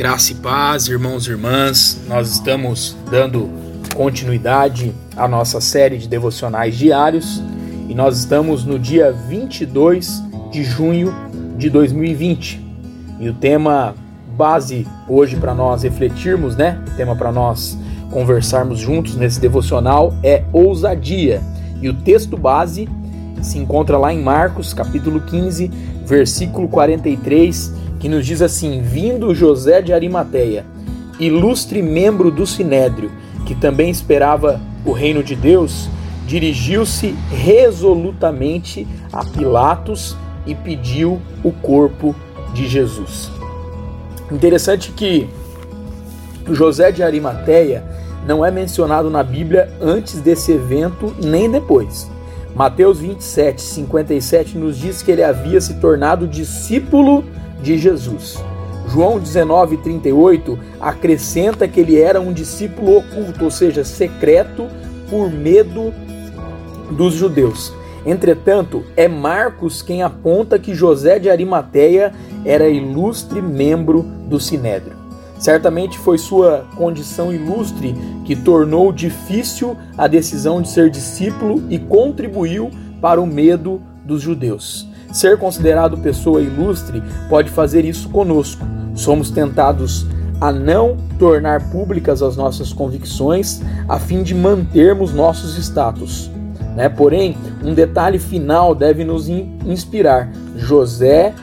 Graça e paz, irmãos e irmãs. Nós estamos dando continuidade à nossa série de devocionais diários e nós estamos no dia 22 de junho de 2020. E o tema base hoje para nós refletirmos, né? O tema para nós conversarmos juntos nesse devocional é ousadia. E o texto base se encontra lá em Marcos, capítulo 15, versículo 43 que nos diz assim: Vindo José de Arimateia, ilustre membro do sinédrio, que também esperava o reino de Deus, dirigiu-se resolutamente a Pilatos e pediu o corpo de Jesus. Interessante que José de Arimateia não é mencionado na Bíblia antes desse evento nem depois. Mateus 27, 57 nos diz que ele havia se tornado discípulo de Jesus. João 19:38 acrescenta que ele era um discípulo oculto, ou seja, secreto por medo dos judeus. Entretanto, é Marcos quem aponta que José de Arimateia era ilustre membro do Sinédrio. Certamente foi sua condição ilustre que tornou difícil a decisão de ser discípulo e contribuiu para o medo dos judeus. Ser considerado pessoa ilustre pode fazer isso conosco. Somos tentados a não tornar públicas as nossas convicções a fim de mantermos nossos status. Né? Porém, um detalhe final deve nos inspirar. José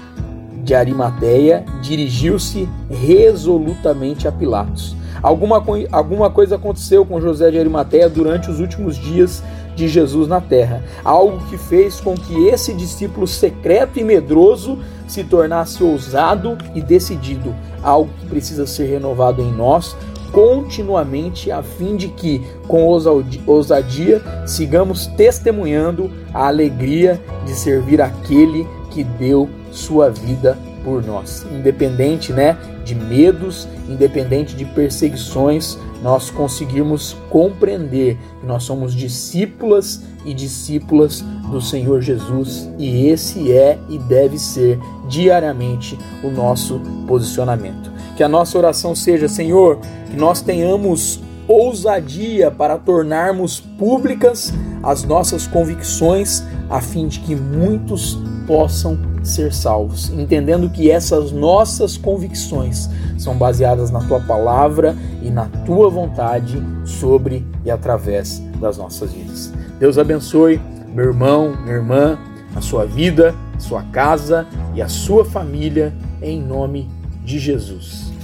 de Arimateia dirigiu-se resolutamente a Pilatos. Alguma, alguma coisa aconteceu com José de Arimateia durante os últimos dias de Jesus na terra. Algo que fez com que esse discípulo secreto e medroso se tornasse ousado e decidido. Algo que precisa ser renovado em nós continuamente, a fim de que, com ousadia, sigamos testemunhando a alegria de servir aquele que deu sua vida por nós. Independente, né, de medos, independente de perseguições, nós conseguirmos compreender que nós somos discípulas e discípulas do Senhor Jesus e esse é e deve ser diariamente o nosso posicionamento. Que a nossa oração seja, Senhor, que nós tenhamos ousadia para tornarmos públicas as nossas convicções, a fim de que muitos possam ser salvos, entendendo que essas nossas convicções são baseadas na tua palavra e na tua vontade sobre e através das nossas vidas. Deus abençoe meu irmão, minha irmã, a sua vida, sua casa e a sua família, em nome de Jesus.